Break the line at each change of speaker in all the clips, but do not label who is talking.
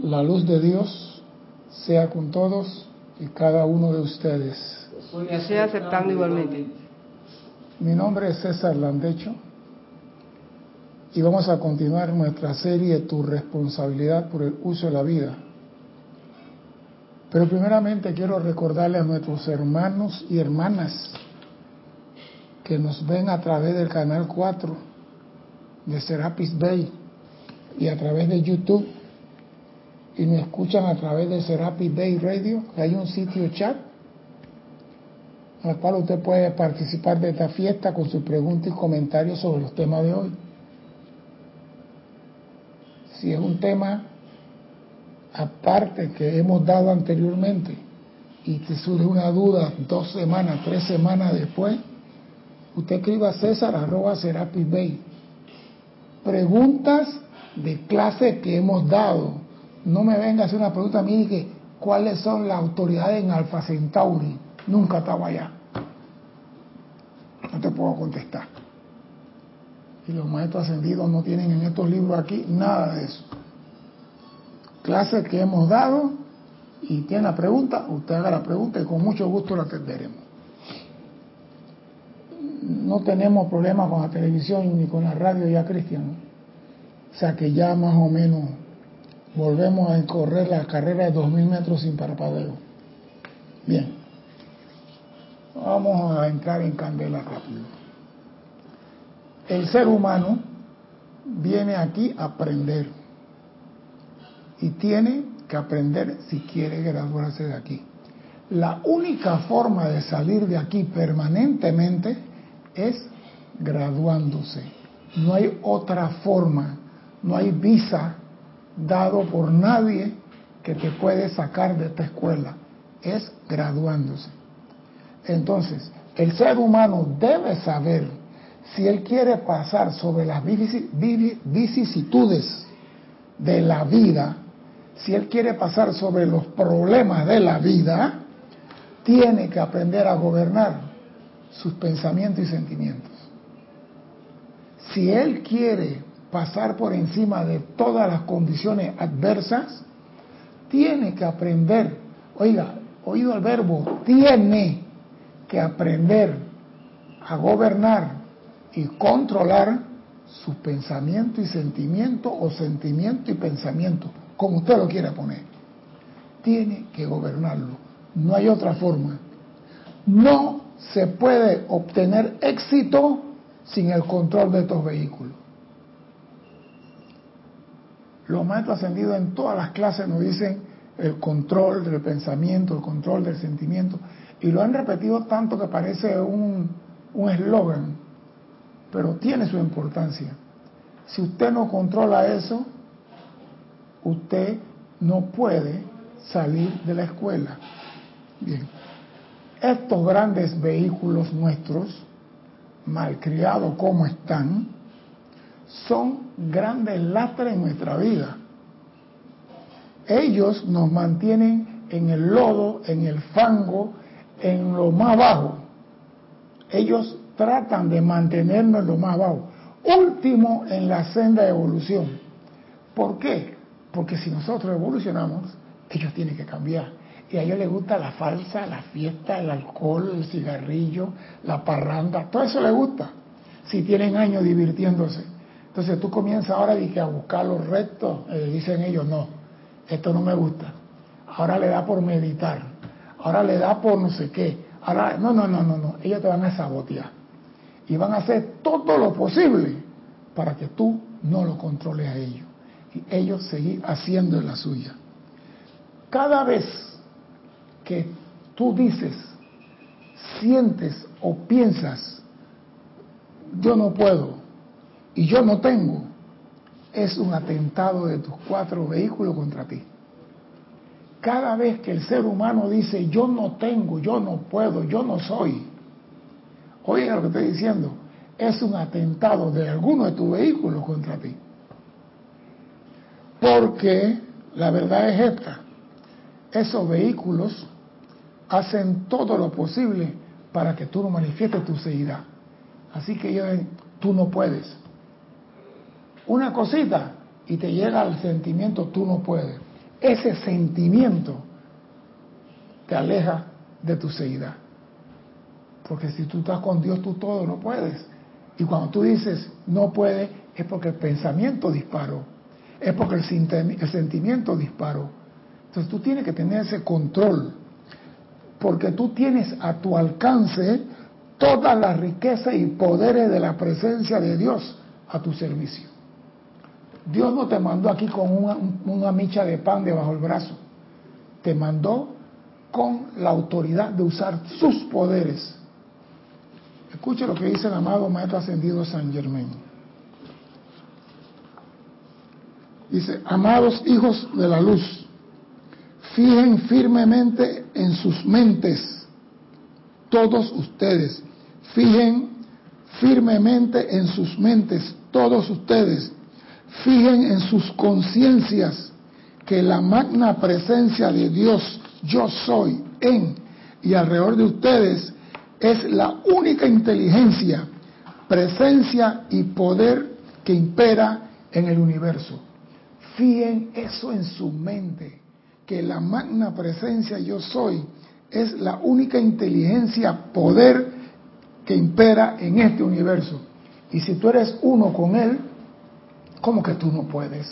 La luz de Dios sea con todos y cada uno de ustedes.
Estoy aceptando igualmente.
Mi nombre es César Landecho y vamos a continuar nuestra serie Tu responsabilidad por el uso de la vida. Pero primeramente quiero recordarle a nuestros hermanos y hermanas que nos ven a través del canal 4 de Serapis Bay y a través de YouTube y nos escuchan a través de Serapis Bay Radio, que hay un sitio chat en el cual usted puede participar de esta fiesta con sus preguntas y comentarios sobre los temas de hoy. Si es un tema aparte que hemos dado anteriormente y te surge una duda dos semanas, tres semanas después, usted escriba a César arroba Serapis Bay. Preguntas de clase que hemos dado no me venga a hacer una pregunta a mí que cuáles son las autoridades en Alfa Centauri. Nunca estaba allá. No te puedo contestar. Y los maestros ascendidos no tienen en estos libros aquí nada de eso. Clases que hemos dado y tiene la pregunta, usted haga la pregunta y con mucho gusto la atenderemos. No tenemos problemas con la televisión ni con la radio ya, Cristian. O sea que ya más o menos volvemos a correr la carrera de 2.000 metros sin parpadeo. Bien, vamos a entrar en candela rápido. El ser humano viene aquí a aprender y tiene que aprender si quiere graduarse de aquí. La única forma de salir de aquí permanentemente es graduándose. No hay otra forma, no hay visa dado por nadie que te puede sacar de esta escuela. Es graduándose. Entonces, el ser humano debe saber si él quiere pasar sobre las vicisitudes de la vida, si él quiere pasar sobre los problemas de la vida, tiene que aprender a gobernar sus pensamientos y sentimientos. Si él quiere pasar por encima de todas las condiciones adversas, tiene que aprender, oiga, oído el verbo, tiene que aprender a gobernar y controlar su pensamiento y sentimiento o sentimiento y pensamiento, como usted lo quiera poner. Tiene que gobernarlo. No hay otra forma. No se puede obtener éxito sin el control de estos vehículos. Los maestros ascendidos en todas las clases nos dicen el control del pensamiento, el control del sentimiento, y lo han repetido tanto que parece un eslogan, pero tiene su importancia. Si usted no controla eso, usted no puede salir de la escuela. Bien, estos grandes vehículos nuestros, malcriados como están, son grandes lastres en nuestra vida. Ellos nos mantienen en el lodo, en el fango, en lo más bajo. Ellos tratan de mantenernos en lo más bajo. Último en la senda de evolución. ¿Por qué? Porque si nosotros evolucionamos, ellos tienen que cambiar. Y a ellos les gusta la falsa, la fiesta, el alcohol, el cigarrillo, la parranda, todo eso les gusta. Si tienen años divirtiéndose. Entonces tú comienzas ahora a buscar los rectos, eh, dicen ellos, no, esto no me gusta. Ahora le da por meditar, ahora le da por no sé qué. Ahora, no, no, no, no, no, ellos te van a sabotear. Y van a hacer todo lo posible para que tú no lo controles a ellos. Y ellos seguir haciendo la suya. Cada vez que tú dices, sientes o piensas, yo no puedo, y yo no tengo, es un atentado de tus cuatro vehículos contra ti. Cada vez que el ser humano dice yo no tengo, yo no puedo, yo no soy, oiga lo que estoy diciendo, es un atentado de alguno de tus vehículos contra ti. Porque la verdad es esta, esos vehículos hacen todo lo posible para que tú no manifiestes tu seguridad. Así que ellos, tú no puedes una cosita y te llega el sentimiento, tú no puedes. ese sentimiento te aleja de tu seidad. Porque si tú estás con Dios, tú todo no puedes. Y cuando tú dices no puede, es porque el pensamiento disparó, es porque el, el sentimiento disparó. Entonces tú tienes que tener ese control, porque tú tienes a tu alcance toda la riqueza y poderes de la presencia de Dios a tu servicio. Dios no te mandó aquí con una, micha de pan debajo del brazo, te mandó con la autoridad de usar sus poderes. Escuche lo que dice el amado Maestro Ascendido San Germán. Dice, amados hijos de la luz, fijen firmemente en sus mentes, todos ustedes, fijen firmemente en sus mentes, todos ustedes, fijen en sus conciencias que la magna presencia de Dios, yo soy, en y alrededor de ustedes, es la única inteligencia, presencia y poder que impera en el universo. Fíen eso en su mente, que la magna presencia yo soy es la única inteligencia, poder que impera en este universo. Y si tú eres uno con Él, ¿cómo que tú no puedes?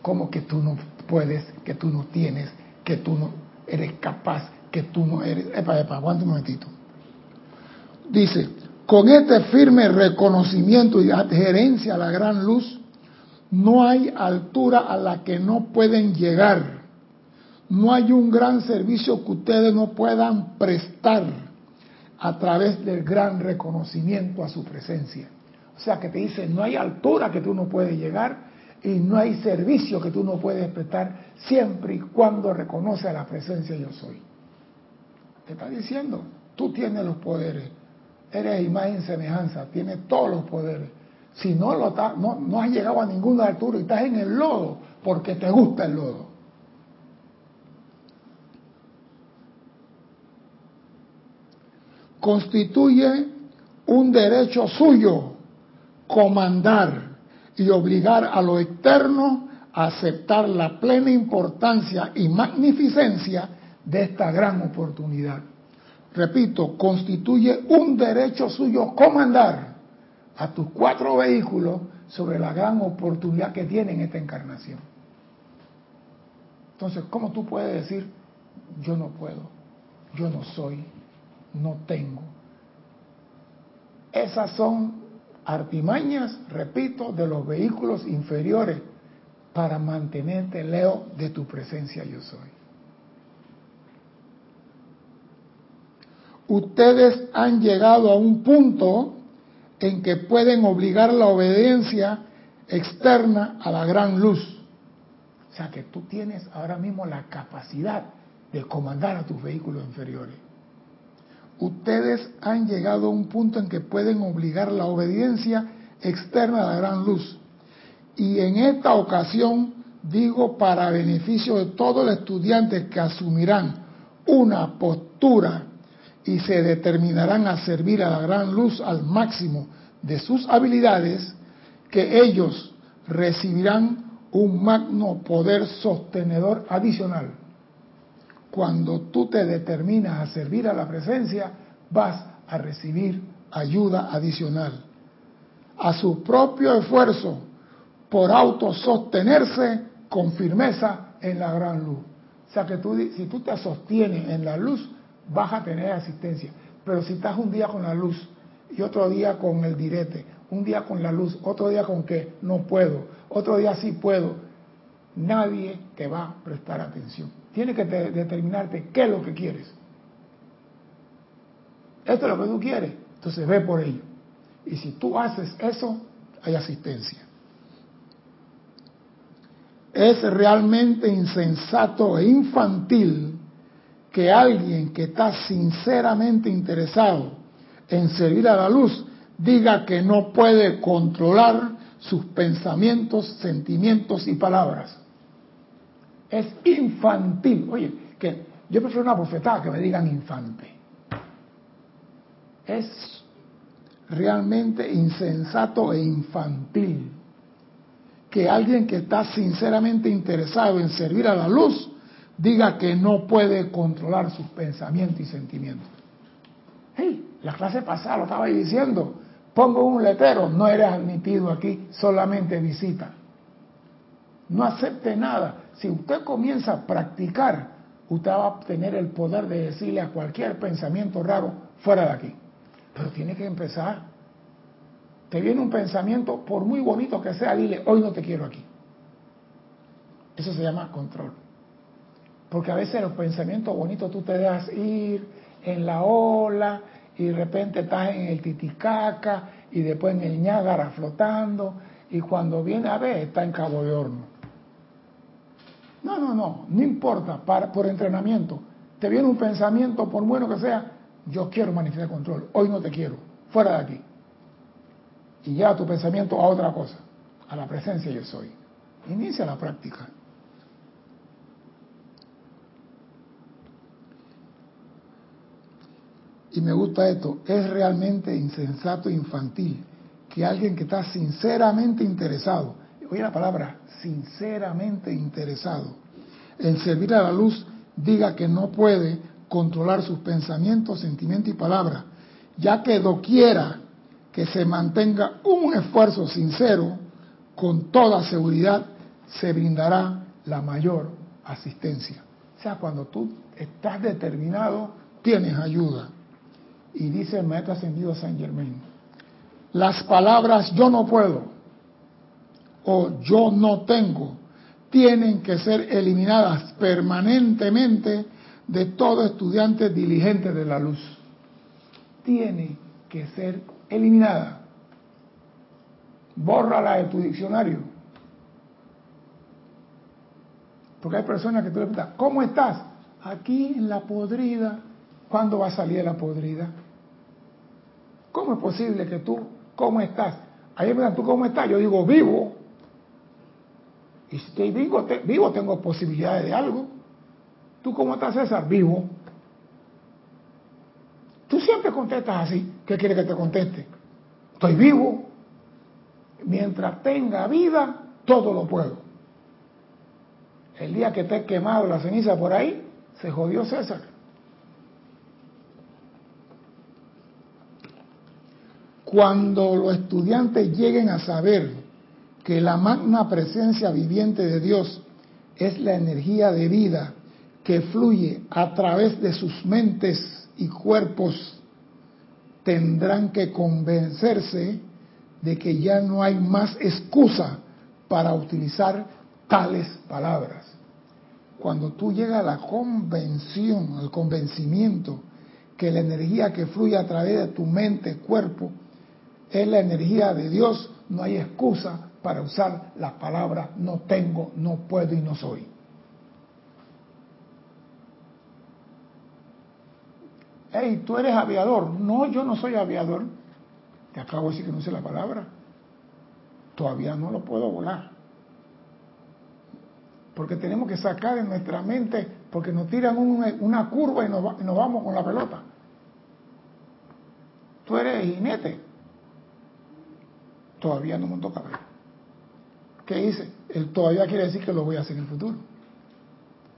¿Cómo que tú no puedes? Que tú no tienes, que tú no eres capaz, que tú no eres... Epa, epa, aguanta un momentito. Dice, con este firme reconocimiento y adherencia a la gran luz, no hay altura a la que no pueden llegar. No hay un gran servicio que ustedes no puedan prestar a través del gran reconocimiento a su presencia. O sea que te dice, no hay altura que tú no puedes llegar y no hay servicio que tú no puedes prestar siempre y cuando reconoce a la presencia yo soy. Te está diciendo, tú tienes los poderes, eres imagen y semejanza, tienes todos los poderes. Si no, lo no, no has llegado a ninguna altura y estás en el lodo porque te gusta el lodo. Constituye un derecho suyo comandar y obligar a lo externo a aceptar la plena importancia y magnificencia de esta gran oportunidad repito, constituye un derecho suyo comandar a tus cuatro vehículos sobre la gran oportunidad que tienen esta encarnación. Entonces, ¿cómo tú puedes decir, yo no puedo, yo no soy, no tengo? Esas son artimañas, repito, de los vehículos inferiores para mantenerte leo de tu presencia yo soy. ustedes han llegado a un punto en que pueden obligar la obediencia externa a la gran luz. O sea que tú tienes ahora mismo la capacidad de comandar a tus vehículos inferiores. Ustedes han llegado a un punto en que pueden obligar la obediencia externa a la gran luz. Y en esta ocasión digo para beneficio de todos los estudiantes que asumirán una postura y se determinarán a servir a la gran luz al máximo de sus habilidades, que ellos recibirán un magno poder sostenedor adicional. Cuando tú te determinas a servir a la presencia, vas a recibir ayuda adicional. A su propio esfuerzo por autosostenerse con firmeza en la gran luz. O sea que tú, si tú te sostienes en la luz, vas a tener asistencia. Pero si estás un día con la luz y otro día con el direte, un día con la luz, otro día con que no puedo, otro día sí puedo, nadie te va a prestar atención. Tienes que determinarte qué es lo que quieres. Esto es lo que tú quieres, entonces ve por ello. Y si tú haces eso, hay asistencia. Es realmente insensato e infantil que alguien que está sinceramente interesado en servir a la luz diga que no puede controlar sus pensamientos, sentimientos y palabras. Es infantil. Oye, que yo prefiero una bofetada que me digan infante. Es realmente insensato e infantil que alguien que está sinceramente interesado en servir a la luz diga que no puede controlar sus pensamientos y sentimientos. Hey, la clase pasada lo estaba diciendo. Pongo un letrero, no eres admitido aquí, solamente visita. No acepte nada. Si usted comienza a practicar, usted va a obtener el poder de decirle a cualquier pensamiento raro fuera de aquí. Pero tiene que empezar. Te viene un pensamiento, por muy bonito que sea, dile, hoy no te quiero aquí. Eso se llama control. Porque a veces los pensamientos bonitos tú te dejas ir en la ola y de repente estás en el Titicaca y después en el Ñágara flotando y cuando viene a ver está en Cabo de Horno. No, no, no, no importa, para, por entrenamiento. Te viene un pensamiento, por bueno que sea, yo quiero manifestar control, hoy no te quiero, fuera de aquí. Y ya tu pensamiento a otra cosa, a la presencia yo soy. Inicia la práctica. Y me gusta esto, es realmente insensato e infantil que alguien que está sinceramente interesado, oye la palabra, sinceramente interesado en servir a la luz, diga que no puede controlar sus pensamientos, sentimientos y palabras, ya que doquiera que se mantenga un esfuerzo sincero, con toda seguridad se brindará la mayor asistencia. O sea, cuando tú estás determinado, tienes ayuda. Y dice el maestro ascendido San Germain, las palabras yo no puedo o yo no tengo tienen que ser eliminadas permanentemente de todo estudiante diligente de la luz. Tiene que ser eliminada. Bórrala de tu diccionario. Porque hay personas que tú le preguntas, ¿cómo estás? Aquí en la podrida. ¿Cuándo va a salir la podrida? ¿Cómo es posible que tú, cómo estás? Ahí me preguntan, ¿tú cómo estás? Yo digo, vivo. Y si estoy vivo, vivo tengo posibilidades de algo. ¿Tú cómo estás, César? Vivo. Tú siempre contestas así. ¿Qué quieres que te conteste? Estoy vivo. Mientras tenga vida, todo lo puedo. El día que esté quemado la ceniza por ahí, se jodió César. Cuando los estudiantes lleguen a saber que la magna presencia viviente de Dios es la energía de vida que fluye a través de sus mentes y cuerpos, tendrán que convencerse de que ya no hay más excusa para utilizar tales palabras. Cuando tú llegas a la convención, al convencimiento que la energía que fluye a través de tu mente, cuerpo, es la energía de Dios, no hay excusa para usar la palabra no tengo, no puedo y no soy. Hey, tú eres aviador. No, yo no soy aviador. Te acabo de decir que no sé la palabra. Todavía no lo puedo volar. Porque tenemos que sacar en nuestra mente, porque nos tiran una, curva y nos, vamos con la pelota. Tú eres jinete. Todavía no me toca ver. ¿Qué dice? Él todavía quiere decir que lo voy a hacer en el futuro.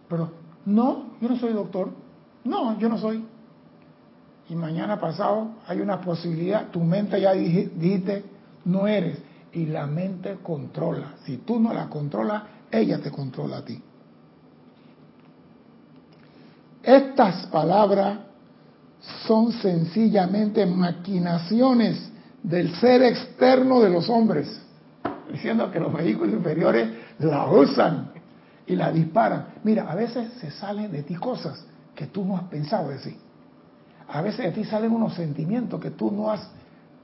Pero, no, yo no soy doctor. No, yo no soy y mañana pasado hay una posibilidad, tu mente ya dijiste, no eres, y la mente controla. Si tú no la controlas, ella te controla a ti. Estas palabras son sencillamente maquinaciones del ser externo de los hombres, diciendo que los vehículos inferiores la usan y la disparan. Mira, a veces se salen de ti cosas que tú no has pensado decir. A veces de ti salen unos sentimientos que tú no has,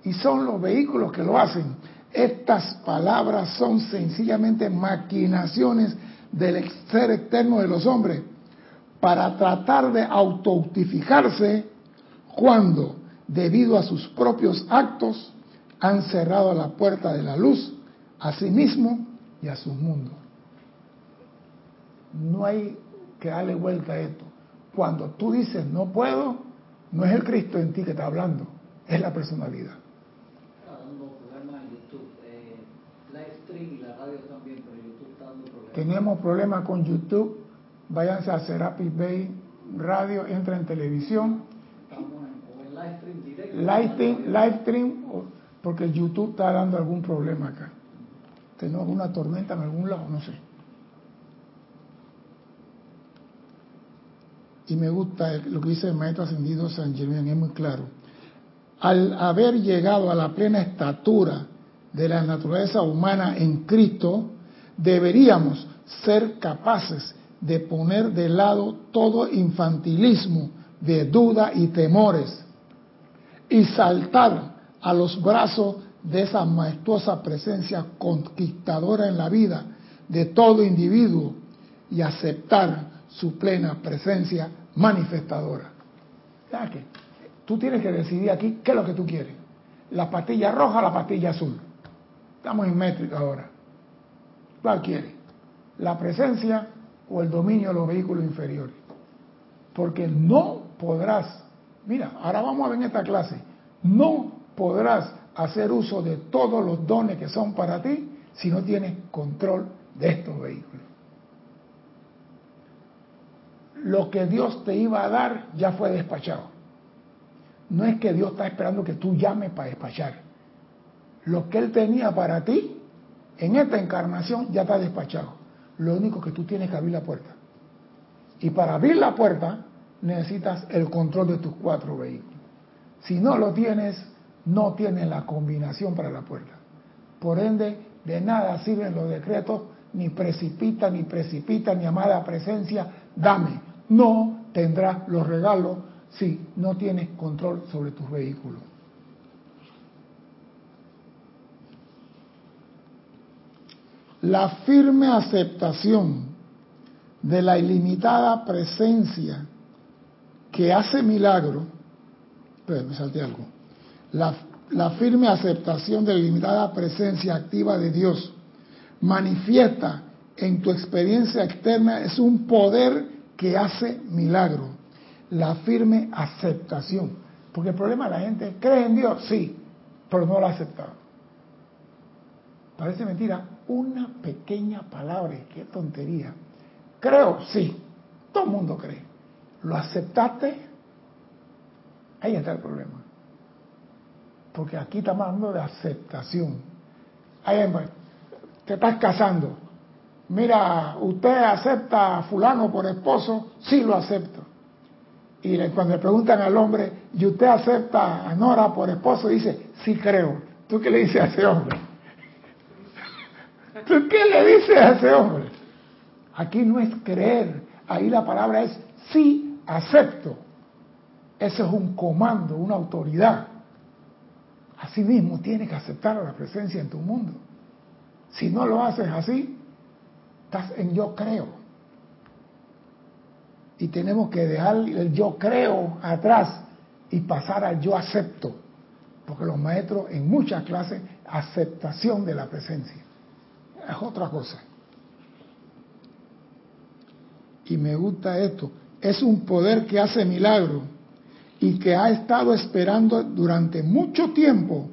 y son los vehículos que lo hacen. Estas palabras son sencillamente maquinaciones del ser externo de los hombres para tratar de autoutificarse cuando, debido a sus propios actos, han cerrado la puerta de la luz a sí mismo y a su mundo. No hay que darle vuelta a esto. Cuando tú dices no puedo, no es el Cristo en ti que está hablando, es la personalidad. Tenemos problemas con YouTube. Váyanse a Serapis Bay Radio, entra en televisión. Estamos en, en live stream directo. Live stream, live stream, porque YouTube está dando algún problema acá. Tenemos una tormenta en algún lado, no sé. Y me gusta lo que dice el maestro ascendido San Germán, es muy claro. Al haber llegado a la plena estatura de la naturaleza humana en Cristo, deberíamos ser capaces de poner de lado todo infantilismo de duda y temores y saltar a los brazos de esa majestuosa presencia conquistadora en la vida de todo individuo y aceptar su plena presencia manifestadora. Ya que tú tienes que decidir aquí qué es lo que tú quieres. La pastilla roja o la pastilla azul. Estamos en métrica ahora. ¿Cuál quiere? ¿La presencia o el dominio de los vehículos inferiores? Porque no podrás, mira, ahora vamos a ver en esta clase, no podrás hacer uso de todos los dones que son para ti si no tienes control de estos vehículos. Lo que Dios te iba a dar ya fue despachado. No es que Dios está esperando que tú llames para despachar lo que Él tenía para ti en esta encarnación ya está despachado. Lo único que tú tienes que abrir la puerta. Y para abrir la puerta necesitas el control de tus cuatro vehículos. Si no lo tienes, no tienes la combinación para la puerta. Por ende, de nada sirven los decretos, ni precipita, ni precipita, ni amada presencia, dame. No tendrás los regalos si no tienes control sobre tus vehículos. La firme aceptación de la ilimitada presencia que hace milagro, me salté algo, la, firme aceptación de la ilimitada presencia activa de Dios manifiesta en tu experiencia externa es un poder que hace milagro. La firme aceptación. Porque el problema de la gente, ¿cree en Dios? Sí, pero no lo ha aceptado. Parece mentira, una pequeña palabra, qué tontería. Creo, sí, todo el mundo cree. ¿Lo aceptaste? Ahí está el problema. Porque aquí estamos hablando de aceptación. Ahí, te estás casando. Mira, ¿usted acepta a fulano por esposo? Sí, lo acepto. Y cuando le preguntan al hombre, ¿y usted acepta a Nora por esposo? Dice, sí creo. ¿Tú qué le dices a ese hombre? ¿Tú qué le dices a ese hombre? Aquí no es creer, ahí la palabra es sí acepto. Ese es un comando, una autoridad. Así mismo tienes que aceptar a la presencia en tu mundo. Si no lo haces así, estás en yo creo. Y tenemos que dejar el yo creo atrás y pasar al yo acepto. Porque los maestros en muchas clases, aceptación de la presencia es otra cosa. Y me gusta esto. Es un poder que hace milagro y que ha estado esperando durante mucho tiempo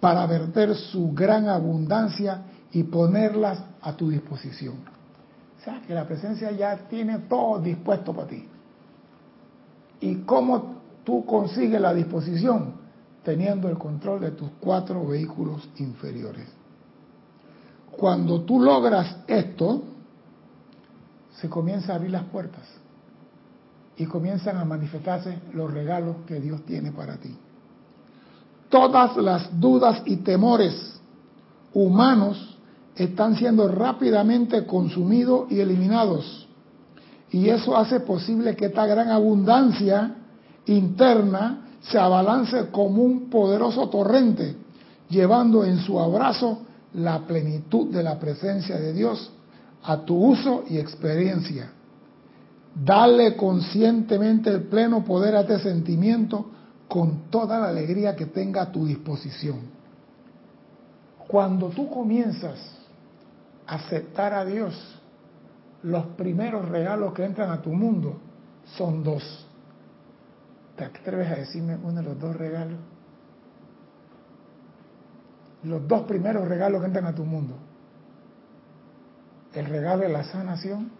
para verter su gran abundancia y ponerlas a tu disposición. O sea, que la presencia ya tiene todo dispuesto para ti. ¿Y cómo tú consigues la disposición? Teniendo el control de tus cuatro vehículos inferiores. Cuando tú logras esto, se comienzan a abrir las puertas y comienzan a manifestarse los regalos que Dios tiene para ti. Todas las dudas y temores humanos están siendo rápidamente consumidos y eliminados. Y eso hace posible que esta gran abundancia interna se abalance como un poderoso torrente, llevando en su abrazo la plenitud de la presencia de Dios a tu uso y experiencia. Dale conscientemente el pleno poder a este sentimiento con toda la alegría que tenga a tu disposición. Cuando tú comienzas a aceptar a Dios, los primeros regalos que entran a tu mundo son dos. ¿Te atreves a decirme uno de los dos regalos? los dos primeros regalos que entran a tu mundo. el regalo de la sanación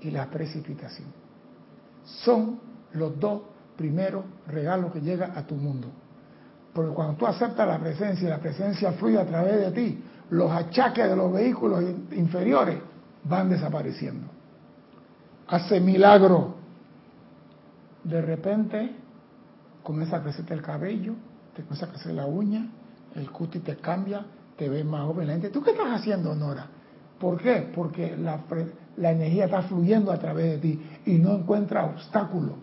y la precipitación. Son los dos primeros regalos que llegan a tu mundo. Porque cuando tú aceptas la presencia y la presencia fluye a través de ti, los achaques de los vehículos inferiores van desapareciendo. Hace milagro. De repente comienza a crecer el cabello, te comienza a crecer la uña, el cutis te cambia, te ves más joven. ¿Tú qué estás haciendo, Nora? ¿Por qué? Porque la, la energía está fluyendo a través de ti y no encuentra obstáculo.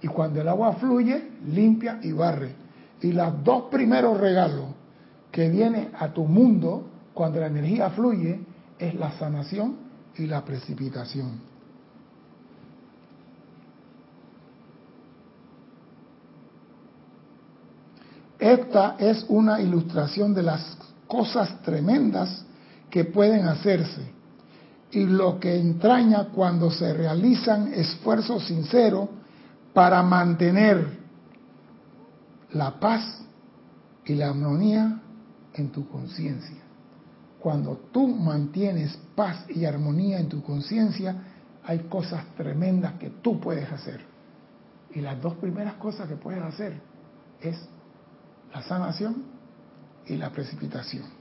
Y cuando el agua fluye, limpia y barre. Y los dos primeros regalos que vienen a tu mundo cuando la energía fluye es la sanación y la precipitación. Esta es una ilustración de las cosas tremendas que pueden hacerse y lo que entraña cuando se realizan esfuerzos sinceros para mantener la paz y la armonía en tu conciencia. Cuando tú mantienes paz y armonía en tu conciencia, hay cosas tremendas que tú puedes hacer. Y las dos primeras cosas que puedes hacer es la sanación y la precipitación.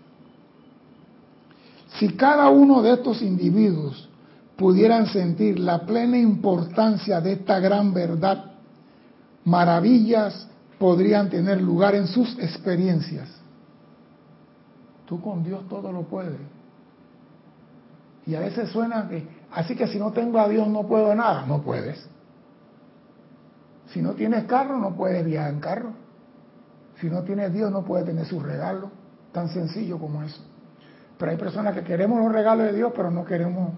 Si cada uno de estos individuos pudieran sentir la plena importancia de esta gran verdad, maravillas podrían tener lugar en sus experiencias. Tú con Dios todo lo puedes. Y a veces suena que, así que si no tengo a Dios no puedo nada. No puedes. Si no tienes carro, no puedes viajar en carro. Si no tienes Dios, no puedes tener su regalo. Tan sencillo como eso. Pero hay personas que queremos los regalos de Dios, pero no queremos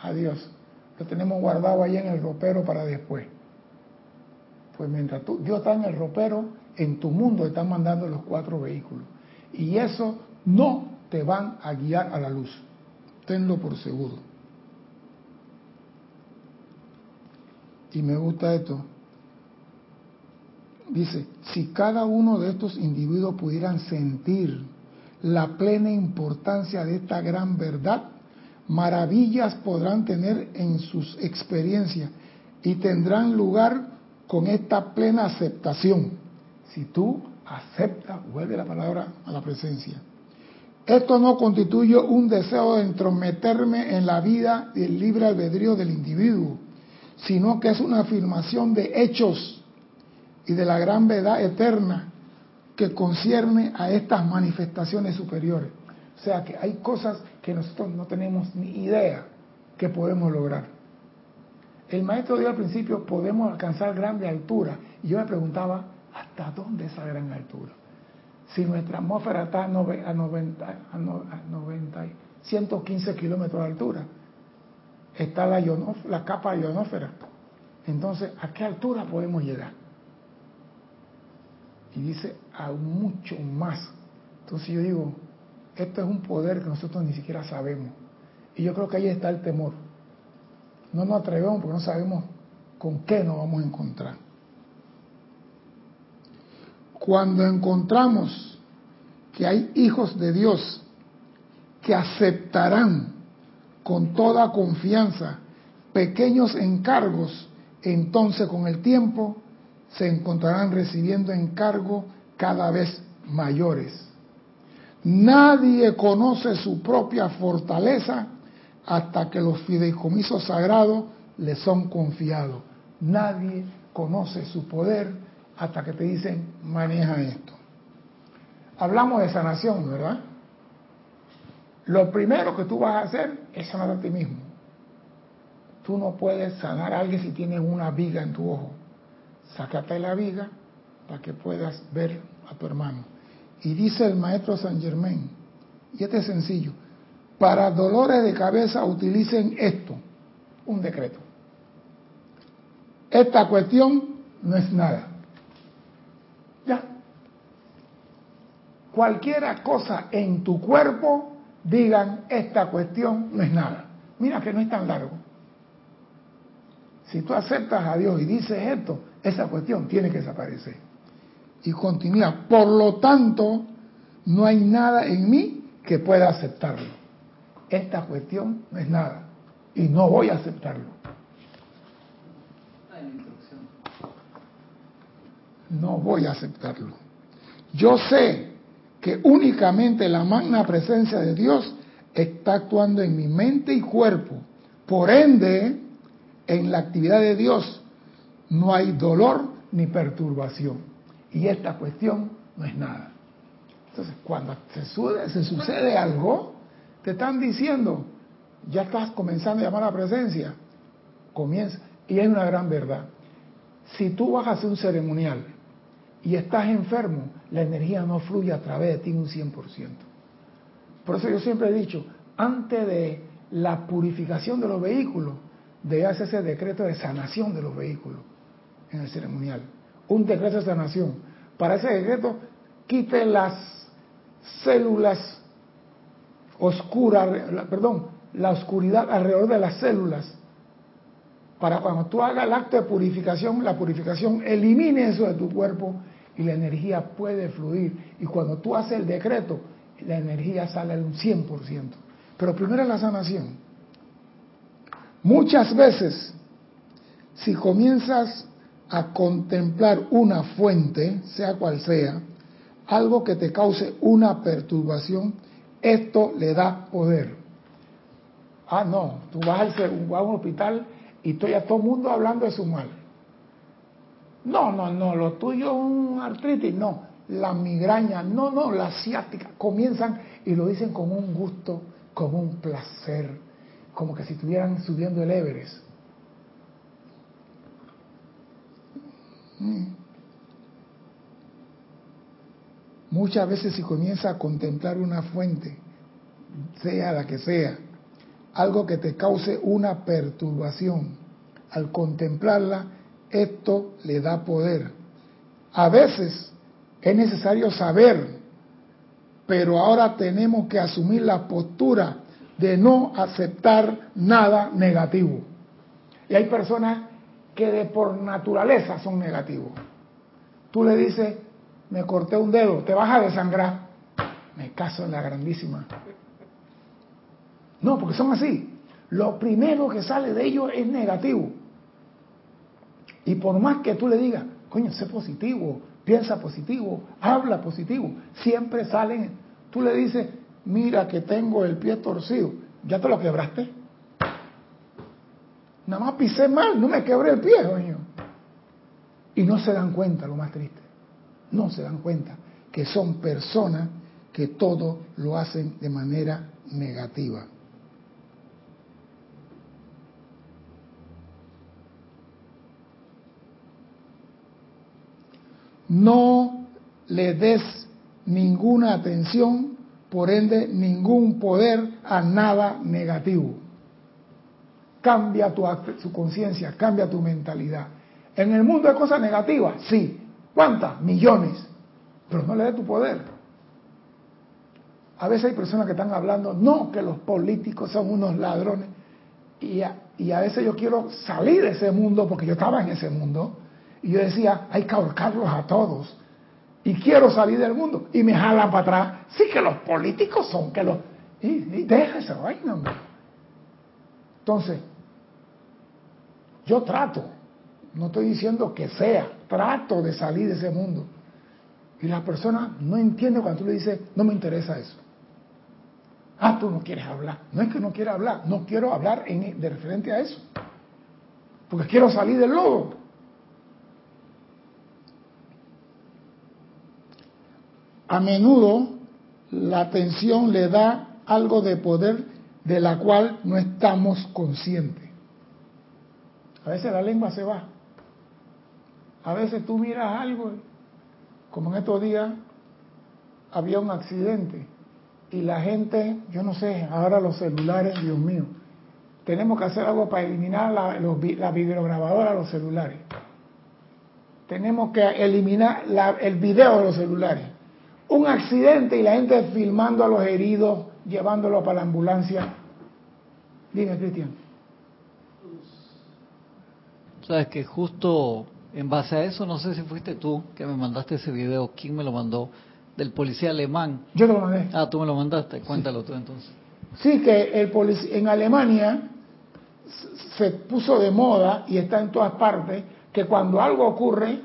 a Dios. Lo tenemos guardado ahí en el ropero para después. Pues mientras tú, Dios está en el ropero, en tu mundo están mandando los cuatro vehículos. Y eso no te van a guiar a la luz. Tenlo por seguro. Y me gusta esto. Dice, si cada uno de estos individuos pudieran sentir la plena importancia de esta gran verdad, maravillas podrán tener en sus experiencias y tendrán lugar con esta plena aceptación. Si tú aceptas, vuelve la palabra a la presencia. Esto no constituye un deseo de entrometerme en la vida y el libre albedrío del individuo, sino que es una afirmación de hechos y de la gran verdad eterna que concierne a estas manifestaciones superiores. O sea que hay cosas que nosotros no tenemos ni idea que podemos lograr. El maestro dijo al principio, podemos alcanzar grande altura. Y yo me preguntaba, ¿hasta dónde esa gran altura? Si nuestra atmósfera está a 90, a 90 115 kilómetros de altura, está la, la capa ionósfera. Entonces, ¿a qué altura podemos llegar? Y dice, a mucho más. Entonces yo digo, esto es un poder que nosotros ni siquiera sabemos. Y yo creo que ahí está el temor. No nos atrevemos porque no sabemos con qué nos vamos a encontrar. Cuando encontramos que hay hijos de Dios que aceptarán con toda confianza pequeños encargos, entonces con el tiempo se encontrarán recibiendo encargos cada vez mayores. Nadie conoce su propia fortaleza hasta que los fideicomisos sagrados le son confiados. Nadie conoce su poder hasta que te dicen, maneja esto. Hablamos de sanación, ¿verdad? Lo primero que tú vas a hacer es sanar a ti mismo. Tú no puedes sanar a alguien si tienes una viga en tu ojo. Sácate la viga para que puedas ver a tu hermano. Y dice el maestro San Germain, y este es sencillo, para dolores de cabeza utilicen esto, un decreto. Esta cuestión no es nada. Ya. Cualquiera cosa en tu cuerpo, digan, esta cuestión no es nada. Mira que no es tan largo. Si tú aceptas a Dios y dices esto, esa cuestión tiene que desaparecer. Y continúa, por lo tanto, no hay nada en mí que pueda aceptarlo. esta cuestión no es nada y no voy a aceptarlo. No voy a aceptarlo. Yo sé que únicamente la magna presencia de Dios está actuando en mi mente y cuerpo. Por ende, en la actividad de Dios no hay dolor ni perturbación. Y esta cuestión no es nada. Entonces, cuando se, sucede algo, te están diciendo, ya estás comenzando a llamar a la presencia. Comienza. Y es una gran verdad. Si tú vas a hacer un ceremonial y estás enfermo, la energía no fluye a través de ti un 100%. Por eso yo siempre he dicho, antes de la purificación de los vehículos, debe hacerse ese decreto de sanación de los vehículos en el ceremonial. Un decreto de sanación. Para ese decreto, quite las células oscuras, perdón, la oscuridad alrededor de las células. Para cuando tú hagas el acto de purificación, la purificación elimine eso de tu cuerpo y la energía puede fluir. Y cuando tú haces el decreto, la energía sale al un 100%. Pero primero la sanación. Muchas veces, si comienzas a contemplar una fuente, sea cual sea, algo que te cause una perturbación, esto le da poder. Ah, no, tú vas, a un hospital y estoy a todo el mundo hablando de su mal. No, no, no, lo tuyo es un artritis, no, la migraña, no, no, la asiática. Comienzan y lo dicen con un gusto, con un placer, como que si estuvieran subiendo el Everest. Mm. Muchas veces si comienza a contemplar una fuente, sea la que sea, algo que te cause una perturbación, al contemplarla, esto le da poder. A veces es necesario saber, pero ahora tenemos que asumir la postura de no aceptar nada negativo. Y hay personas que de por naturaleza son negativos. Tú le dices, me corté un dedo, te vas a desangrar. Me caso en la grandísima. No, porque son así. Lo primero que sale de ellos es negativo. Y por más que tú le digas, coño, sé positivo, piensa positivo, habla positivo, siempre salen, tú le dices, mira que tengo el pie torcido, ya te lo quebraste. Nada más pisé mal, no me quebré el pie, coño. Y no se dan cuenta, lo más triste no se dan cuenta que son personas que todo lo hacen de manera negativa. No le des ninguna atención, por ende ningún poder a nada negativo. Cambia tu, su conciencia, cambia tu mentalidad. En el mundo hay cosas negativas, sí, ¿Cuántas? Millones. Pero no le dé tu poder. A veces hay personas que están hablando, no, que los políticos son unos ladrones. Y a, y a veces yo quiero salir de ese mundo, porque yo estaba en ese mundo, y yo decía, hay que ahorcarlos a todos. Y quiero salir del mundo. Y me jalan para atrás. Sí que los políticos son, que los... Y, y deja esa vaina. Entonces, yo trato no estoy diciendo que sea, trato de salir de ese mundo. Y la persona no entiende cuando tú le dices, no me interesa eso. Ah, tú no quieres hablar. No es que no quiera hablar, no quiero hablar de referente a eso. Porque quiero salir del lodo. A menudo la atención le da algo de poder de la cual no estamos conscientes. A veces la lengua se va. A veces tú miras algo, como en estos días había un accidente y la gente, yo no sé, ahora los celulares, Dios mío, tenemos que hacer algo para eliminar la, los, videograbadora de los celulares. Tenemos que eliminar el video de los celulares. Un accidente y la gente filmando a los heridos, llevándolos para la ambulancia. Dime, Cristian.
Sabes que justo en base a eso, no sé si fuiste tú que me mandaste ese video, quién me lo mandó, del policía alemán.
Yo te lo mandé.
Ah, tú me lo mandaste, cuéntalo tú entonces.
Sí, que el en Alemania se puso de moda y está en todas partes, que cuando algo ocurre,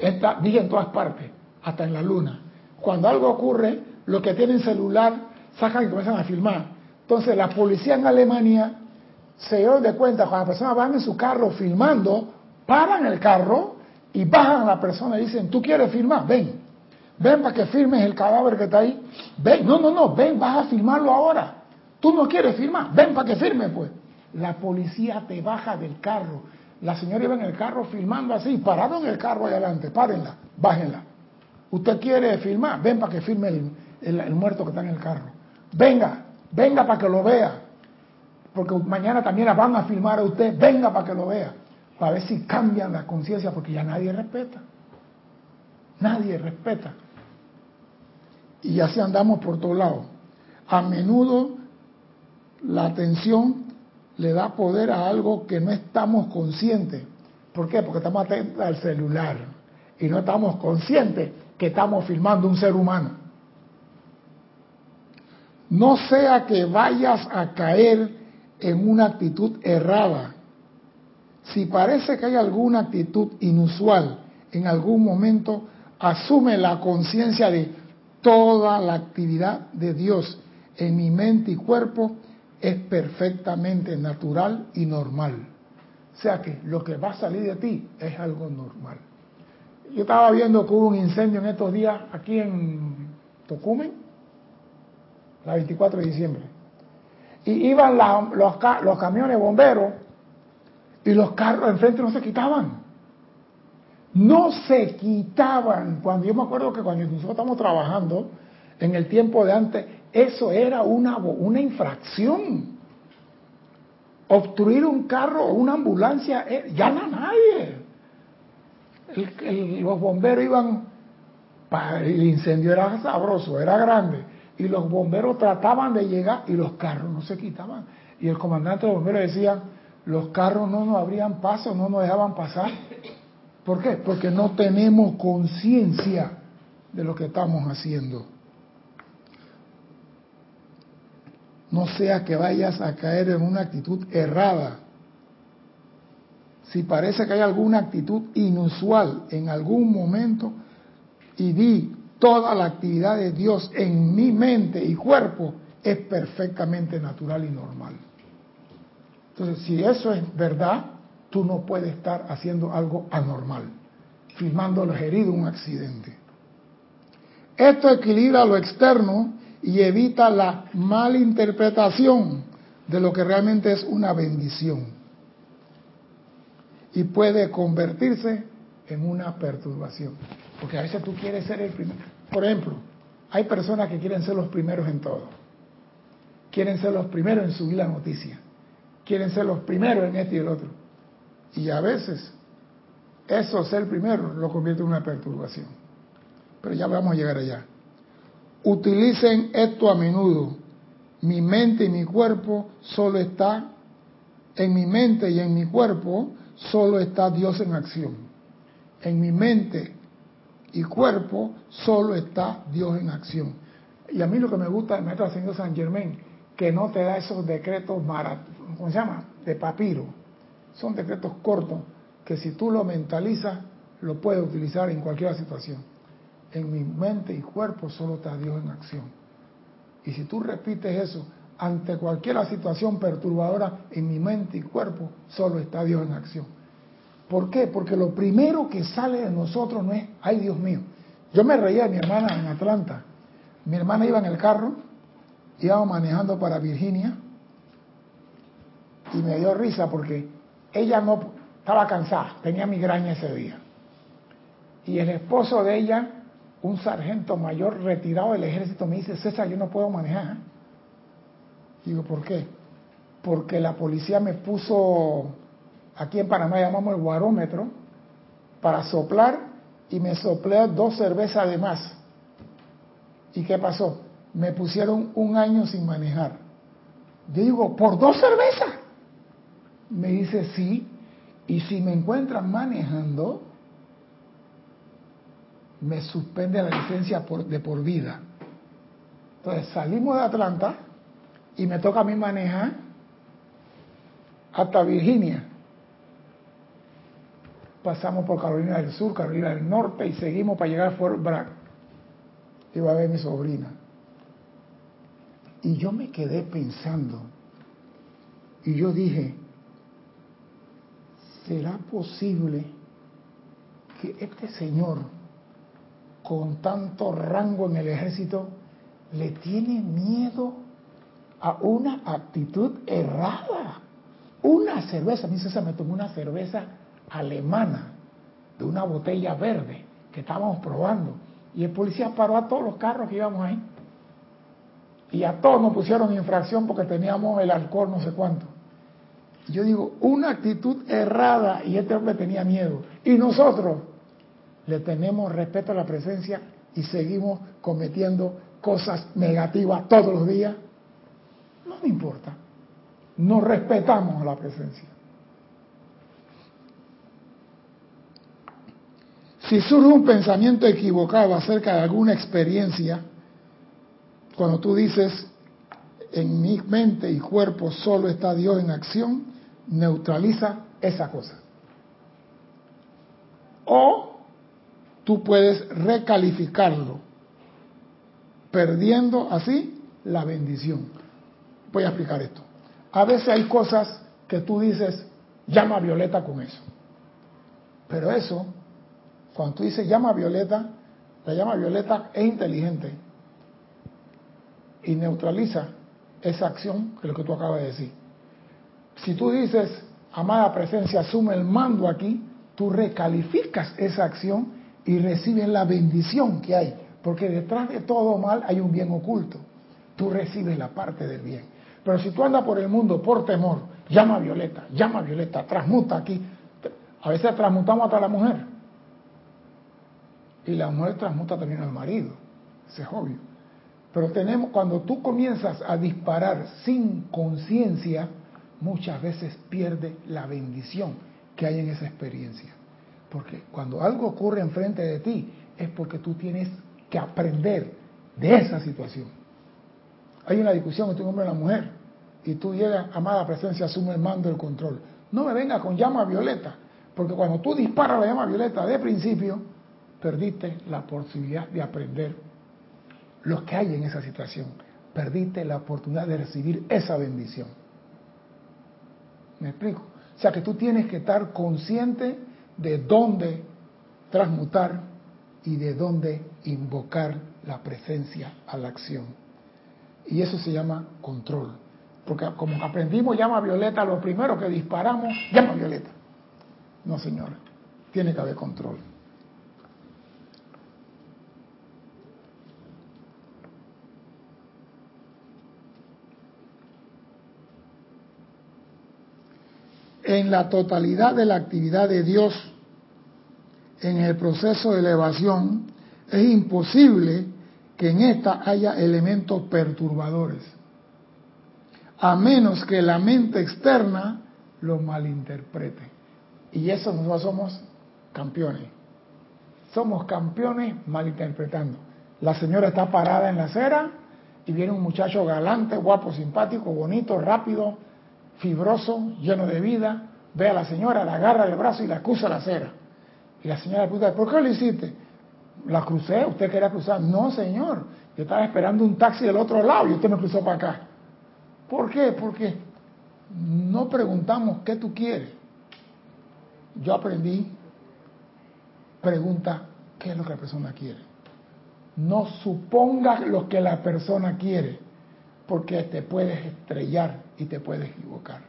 está, dije en todas partes, hasta en la luna, cuando algo ocurre, los que tienen celular sacan y comienzan a filmar. Entonces la policía en Alemania se dio de cuenta, cuando las personas van en su carro filmando, paran el carro y bajan a la persona y dicen, ¿tú quieres filmar? Ven, ven para que firmes el cadáver que está ahí. Ven, no, no, no, ven, vas a filmarlo ahora. Tú no quieres firmar, ven para que firme pues. La policía te baja del carro. La señora iba en el carro filmando así, parado en el carro ahí adelante, párenla, bájenla. Usted quiere filmar, ven para que firme el, el muerto que está en el carro. Venga, venga para que lo vea. Porque mañana también la van a filmar a usted, venga para que lo vea. Para ver si cambian la conciencia, porque ya nadie respeta. Nadie respeta. Y así andamos por todos lados. A menudo la atención le da poder a algo que no estamos conscientes. ¿Por qué? Porque estamos atentos al celular y no estamos conscientes que estamos filmando un ser humano. No sea que vayas a caer en una actitud errada. Si parece que hay alguna actitud inusual en algún momento, asume la conciencia de toda la actividad de Dios en mi mente y cuerpo es perfectamente natural y normal. O sea que lo que va a salir de ti es algo normal. Yo estaba viendo que hubo un incendio en estos días aquí en Tocumen, la 24 de diciembre. Y iban los, los camiones bomberos y los carros enfrente no se quitaban. No se quitaban. Cuando yo me acuerdo que cuando nosotros estamos trabajando, en el tiempo de antes, eso era una, una infracción. Obstruir un carro o una ambulancia, eh, ya no nadie. los bomberos iban, el incendio era sabroso, era grande, y los bomberos trataban de llegar y los carros no se quitaban. Y el comandante de bomberos decía, los carros no nos abrían paso, no nos dejaban pasar. ¿Por qué? Porque no tenemos conciencia de lo que estamos haciendo. no sea que vayas a caer en una actitud errada. Si parece que hay alguna actitud inusual en algún momento y di toda la actividad de Dios en mi mente y cuerpo, es perfectamente natural y normal. Entonces, si eso es verdad, tú no puedes estar haciendo algo anormal, filmando a los heridos un accidente. Esto equilibra lo externo y evita la malinterpretación de lo que realmente es una bendición. Y puede convertirse en una perturbación. Porque a veces tú quieres ser el primero. Por ejemplo, hay personas que quieren ser los primeros en todo. Quieren ser los primeros en subir la noticia. Quieren ser los primeros en este y el otro. Y a veces eso ser primero lo convierte en una perturbación. Pero ya vamos a llegar allá. Utilicen esto a menudo. Mi mente y mi cuerpo solo está, en mi mente y en mi cuerpo solo está Dios en acción. En mi mente y cuerpo solo está Dios en acción. Y a mí lo que me gusta del maestro Ascendido San Germán, que no te da esos decretos ¿cómo se llama? De papiro. Son decretos cortos que si tú lo mentalizas, lo puedes utilizar en cualquier situación en mi mente y cuerpo solo está Dios en acción. Y si tú repites eso ante cualquier situación perturbadora, en mi mente y cuerpo solo está Dios en acción. ¿Por qué? Porque lo primero que sale de nosotros no es, ay Dios mío. Yo me reía de mi hermana en Atlanta. Mi hermana iba en el carro, íbamos manejando para Virginia y me dio risa porque ella no estaba cansada, tenía migraña ese día. Y el esposo de ella un sargento mayor retirado del ejército me dice, César, yo no puedo manejar. Digo, ¿por qué? Porque la policía me puso, aquí en Panamá llamamos el guarómetro, para soplar y me soplé dos cervezas de más. ¿Y qué pasó? Me pusieron un año sin manejar. Yo digo, ¿por dos cervezas? Me dice, sí. Y si me encuentran manejando, me suspende la licencia de por vida. Entonces salimos de Atlanta, y me toca a mí manejar hasta Virginia. Pasamos por Carolina del Sur, Carolina del Norte y seguimos para llegar a Fort Bragg. Iba a ver mi sobrina. Y yo me quedé pensando, y yo dije, ¿será posible que este señor, con tanto rango en el ejército, le tiene miedo a una actitud errada? Una cerveza, a mí se me tomó una cerveza alemana de una botella verde que estábamos probando. Y el policía paró a todos los carros que íbamos ahí. Y a todos nos pusieron infracción porque teníamos el alcohol no sé cuánto. Yo digo, una actitud errada y este hombre tenía miedo. Y nosotros le tenemos respeto a la presencia y seguimos cometiendo cosas negativas todos los días. No me importa. Nos respetamos la presencia. Si surge un pensamiento equivocado acerca de alguna experiencia, cuando tú dices, en mi mente y cuerpo solo está Dios en acción, neutraliza esa cosa. O tú puedes recalificarlo, perdiendo así la bendición. Voy a explicar esto. A veces hay cosas que tú dices, llama a Violeta con eso. Pero eso cuando tú dices llama violeta, la llama violeta es inteligente y neutraliza esa acción que es lo que tú acabas de decir. Si tú dices, amada presencia, asume el mando aquí, tú recalificas esa acción y recibes la bendición que hay, porque detrás de todo mal hay un bien oculto. Tú recibes la parte del bien. Pero si tú andas por el mundo por temor, llama a Violeta, llama a Violeta, transmuta aquí. A veces transmutamos hasta la mujer. Y la mujer transmuta también al marido, eso es obvio. Pero tenemos, cuando tú comienzas a disparar sin conciencia, muchas veces pierde la bendición que hay en esa experiencia. Porque cuando algo ocurre enfrente de ti, es porque tú tienes que aprender de esa situación. Hay una discusión entre un hombre y una mujer, y tú llegas, amada presencia, asume el mando, el control. No me venga con llama violeta, porque cuando tú disparas la llama violeta de principio, perdiste la posibilidad de aprender lo que hay en esa situación. Perdiste la oportunidad de recibir esa bendición. ¿Me explico? O sea que tú tienes que estar consciente de dónde transmutar y de dónde invocar la presencia a la acción. Y eso se llama control. Porque como aprendimos llama violeta, lo primero que disparamos, llama violeta. No, señor. Tiene que haber control. En la totalidad de la actividad de Dios en el proceso de elevación, es imposible que en esta haya elementos perturbadores, a menos que la mente externa lo malinterprete. Y eso nosotros somos campeones. Somos campeones malinterpretando. La señora está parada en la acera y viene un muchacho galante, guapo, simpático, bonito, rápido, fibroso, lleno de vida, ve a la señora, la agarra del brazo y la cruza la acera. Y la señora le pregunta, ¿por qué lo hiciste? La crucé, usted quería cruzar. No, señor, yo estaba esperando un taxi del otro lado y usted me cruzó para acá. ¿Por qué? Porque no preguntamos qué tú quieres. Yo aprendí, pregunta qué es lo que la persona quiere. No supongas lo que la persona quiere porque te puedes estrellar y te puedes equivocar.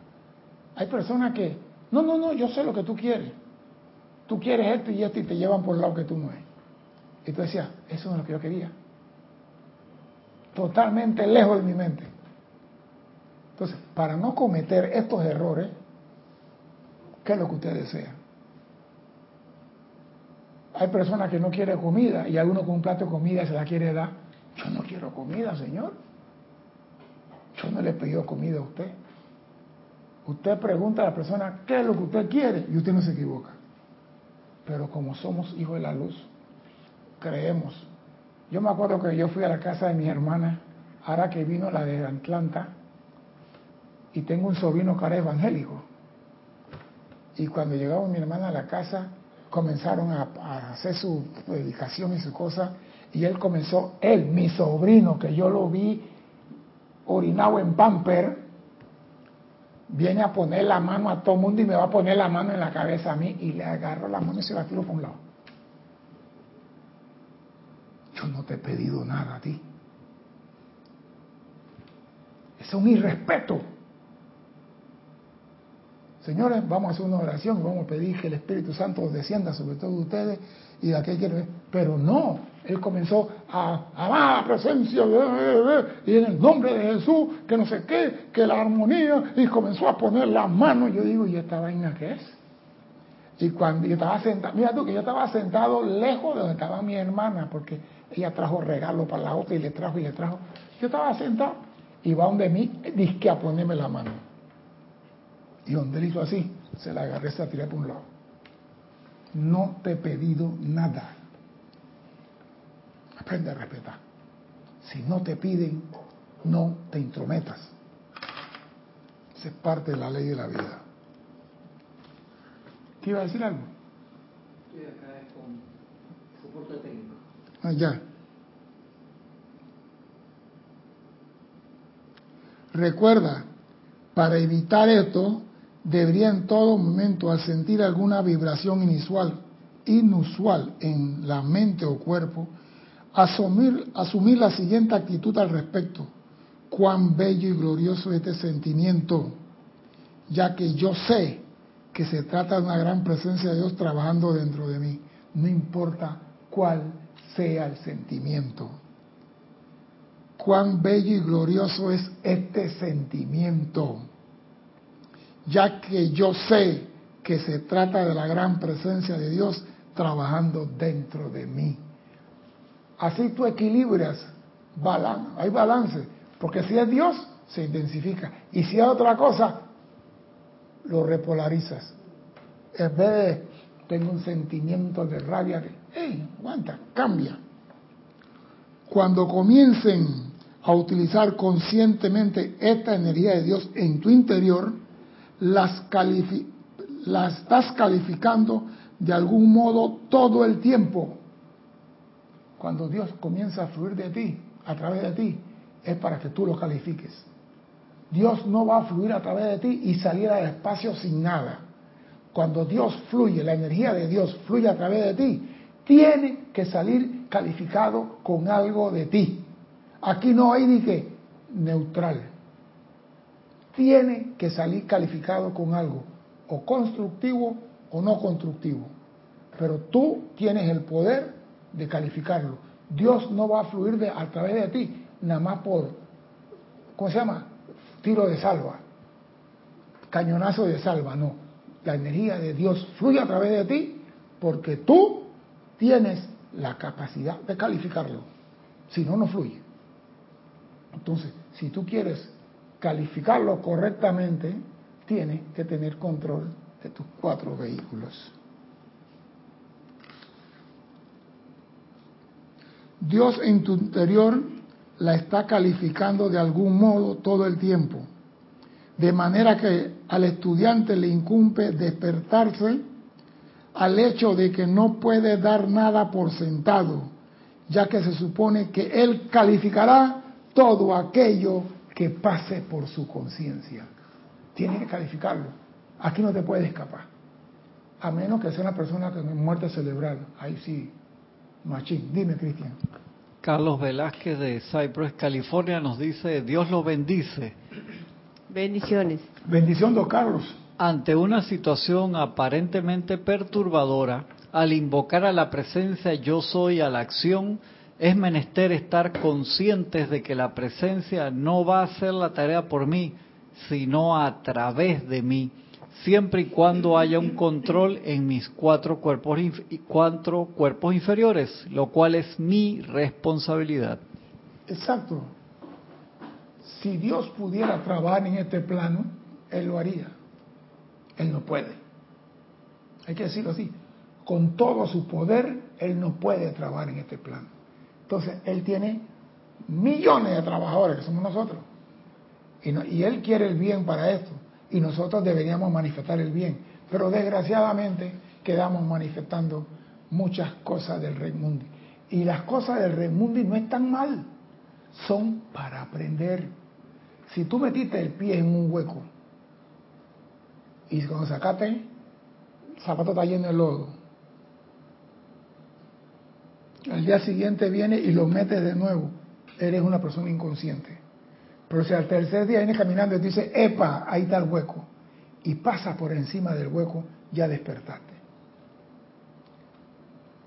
Hay personas que, no, no, no, yo sé lo que tú quieres. Tú quieres esto y esto y te llevan por el lado que tú no es. Y tú decías, eso no es lo que yo quería. Totalmente lejos de mi mente. Entonces, para no cometer estos errores, ¿qué es lo que usted desea? Hay personas que no quieren comida y alguno con un plato de comida se la quiere dar. Yo no quiero comida, Señor. Yo no le he comida a usted. Usted pregunta a la persona qué es lo que usted quiere y usted no se equivoca. Pero como somos hijos de la luz, creemos. Yo me acuerdo que yo fui a la casa de mi hermana, ahora que vino la de Atlanta, y tengo un sobrino que era evangélico. Y cuando llegaba mi hermana a la casa, comenzaron a, a hacer su predicación y su cosa, y él comenzó, él, mi sobrino, que yo lo vi orinado en pamper, viene a poner la mano a todo mundo y me va a poner la mano en la cabeza a mí y le agarro la mano y se la tiro por un lado. Yo no te he pedido nada a ti. Es un irrespeto. Señores, vamos a hacer una oración y vamos a pedir que el Espíritu Santo descienda sobre todos ustedes y de aquel quiere Pero no, él comenzó a amar la presencia de, y en el nombre de Jesús, que no sé qué, que la armonía, y comenzó a poner la mano. Yo digo, ¿y esta vaina qué es? Y cuando yo estaba sentado, mira tú que yo estaba sentado lejos de donde estaba mi hermana, porque ella trajo regalo para la otra y le trajo y le trajo. Yo estaba sentado y va donde mí, disque a ponerme la mano. Y donde él hizo así, se la agarré, se la tiré por un lado. No te he pedido nada. Aprende a respetar. Si no te piden, no te intrometas. Esa es parte de la ley de la vida. ¿Qué iba a decir algo?
Estoy acá con soporte técnico.
Ah, ya. Recuerda, para evitar esto, debería en todo momento, al sentir alguna vibración inusual, inusual en la mente o cuerpo, asumir, asumir la siguiente actitud al respecto. Cuán bello y glorioso es este sentimiento, ya que yo sé que se trata de una gran presencia de Dios trabajando dentro de mí, no importa cuál sea el sentimiento. Cuán bello y glorioso es este sentimiento ya que yo sé que se trata de la gran presencia de Dios trabajando dentro de mí. Así tú equilibras, hay balance, porque si es Dios, se intensifica, y si es otra cosa, lo repolarizas. En vez de, tengo un sentimiento de rabia, que, hey, aguanta, cambia. Cuando comiencen a utilizar conscientemente esta energía de Dios en tu interior, las, las estás calificando de algún modo todo el tiempo. Cuando Dios comienza a fluir de ti, a través de ti, es para que tú lo califiques. Dios no va a fluir a través de ti y salir al espacio sin nada. Cuando Dios fluye, la energía de Dios fluye a través de ti, tiene que salir calificado con algo de ti. Aquí no hay ni que neutral tiene que salir calificado con algo, o constructivo o no constructivo. Pero tú tienes el poder de calificarlo. Dios no va a fluir de, a través de ti, nada más por, ¿cómo se llama? Tiro de salva, cañonazo de salva, no. La energía de Dios fluye a través de ti porque tú tienes la capacidad de calificarlo. Si no, no fluye. Entonces, si tú quieres calificarlo correctamente, tienes que tener control de tus cuatro vehículos. Dios en tu interior la está calificando de algún modo todo el tiempo, de manera que al estudiante le incumbe despertarse al hecho de que no puede dar nada por sentado, ya que se supone que él calificará todo aquello que pase por su conciencia. Tiene que calificarlo. Aquí no te puedes escapar. A menos que sea una persona que muerte cerebral. Ahí sí, machín. Dime, Cristian.
Carlos Velázquez de Cypress, California, nos dice, Dios lo bendice.
Bendiciones.
Bendición, don Carlos.
Ante una situación aparentemente perturbadora, al invocar a la presencia yo soy a la acción, es menester estar conscientes de que la presencia no va a hacer la tarea por mí, sino a través de mí, siempre y cuando haya un control en mis cuatro cuerpos, cuatro cuerpos inferiores, lo cual es mi responsabilidad.
Exacto. Si Dios pudiera trabajar en este plano, Él lo haría. Él no puede. Hay que decirlo así. Con todo su poder, Él no puede trabajar en este plano. Entonces, él tiene millones de trabajadores, que somos nosotros. Y, y Él quiere el bien para esto. Y nosotros deberíamos manifestar el bien. Pero desgraciadamente quedamos manifestando muchas cosas del Rey Mundi. Y las cosas del Rey Mundi no están mal. Son para aprender. Si tú metiste el pie en un hueco y cuando sacaste, el zapato está lleno de lodo al día siguiente viene y lo metes de nuevo, eres una persona inconsciente. Pero si al tercer día viene caminando y te dice, epa, ahí está el hueco, y pasa por encima del hueco, ya despertaste.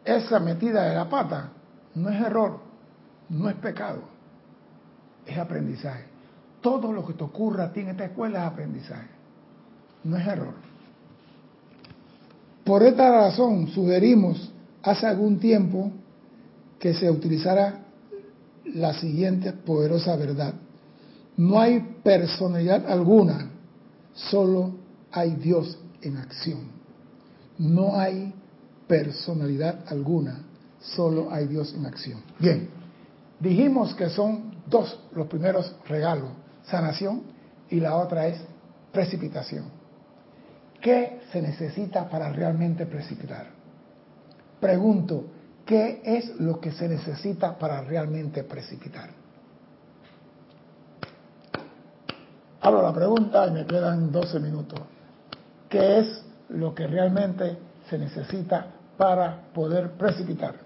Esa metida de la pata no es error, no es pecado, es aprendizaje. Todo lo que te ocurra a ti en esta escuela es aprendizaje, no es error. Por esta razón sugerimos hace algún tiempo que se utilizara la siguiente poderosa verdad. No hay personalidad alguna, solo hay Dios en acción. No hay personalidad alguna, solo hay Dios en acción. Bien, dijimos que son dos los primeros regalos, sanación y la otra es precipitación. ¿Qué se necesita para realmente precipitar? Pregunto, ¿Qué es lo que se necesita para realmente precipitar? Abro la pregunta y me quedan 12 minutos. ¿Qué es lo que realmente se necesita para poder precipitar?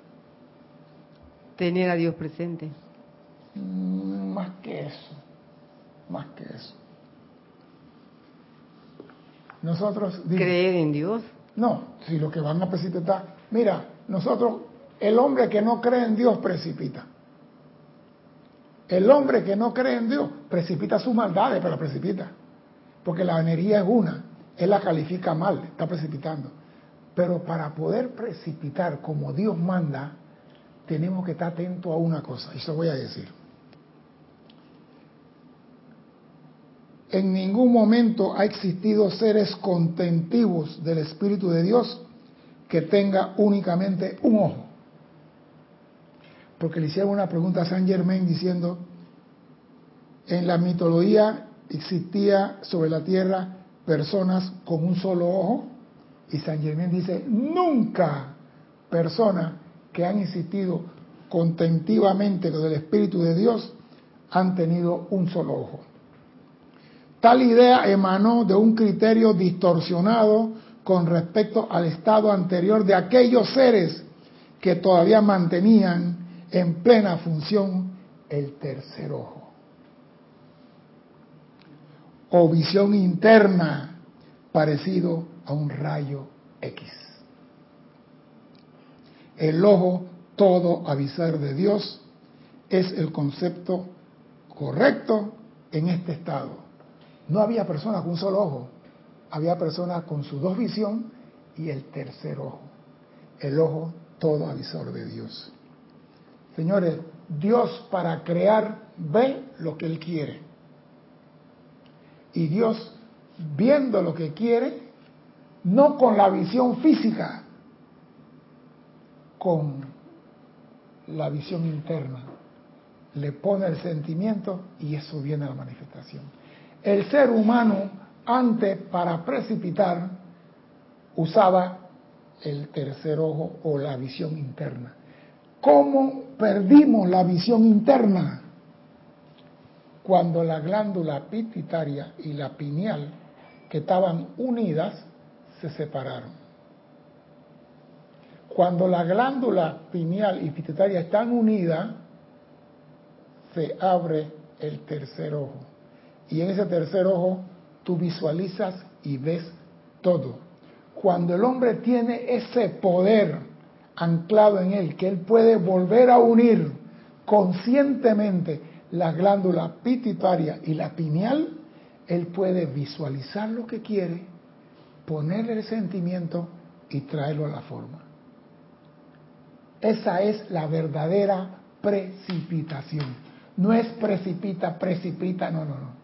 Tener a Dios presente.
Mm, más que eso, más que eso. Nosotros...
¿Creer en Dios?
No, si lo que van a precipitar... Mira, nosotros el hombre que no cree en Dios precipita. El hombre que no cree en Dios precipita sus maldades, pero precipita. Porque la energía es una, él la califica mal, está precipitando. Pero para poder precipitar como Dios manda, tenemos que estar atentos a una cosa, y eso voy a decir. En ningún momento ha existido seres contentivos del Espíritu de Dios que tenga únicamente un ojo porque le hicieron una pregunta a Saint Germain diciendo, en la mitología existía sobre la tierra personas con un solo ojo, y Saint Germain dice, nunca personas que han existido contentivamente con el Espíritu de Dios han tenido un solo ojo. Tal idea emanó de un criterio distorsionado con respecto al estado anterior de aquellos seres que todavía mantenían en plena función el tercer ojo. O visión interna parecido a un rayo X. El ojo todo avisar de Dios es el concepto correcto en este estado. No había personas con un solo ojo, había personas con su dos visión y el tercer ojo. El ojo todo avisor de Dios. Señores, Dios para crear ve lo que Él quiere. Y Dios, viendo lo que quiere, no con la visión física, con la visión interna, le pone el sentimiento y eso viene a la manifestación. El ser humano, antes para precipitar, usaba el tercer ojo o la visión interna. ¿Cómo perdimos la visión interna? Cuando la glándula pituitaria y la pineal, que estaban unidas, se separaron. Cuando la glándula pineal y pituitaria están unidas, se abre el tercer ojo. Y en ese tercer ojo tú visualizas y ves todo. Cuando el hombre tiene ese poder anclado en él, que él puede volver a unir conscientemente la glándula pituitaria y la pineal, él puede visualizar lo que quiere, ponerle el sentimiento y traerlo a la forma. Esa es la verdadera precipitación. No es precipita, precipita, no, no, no.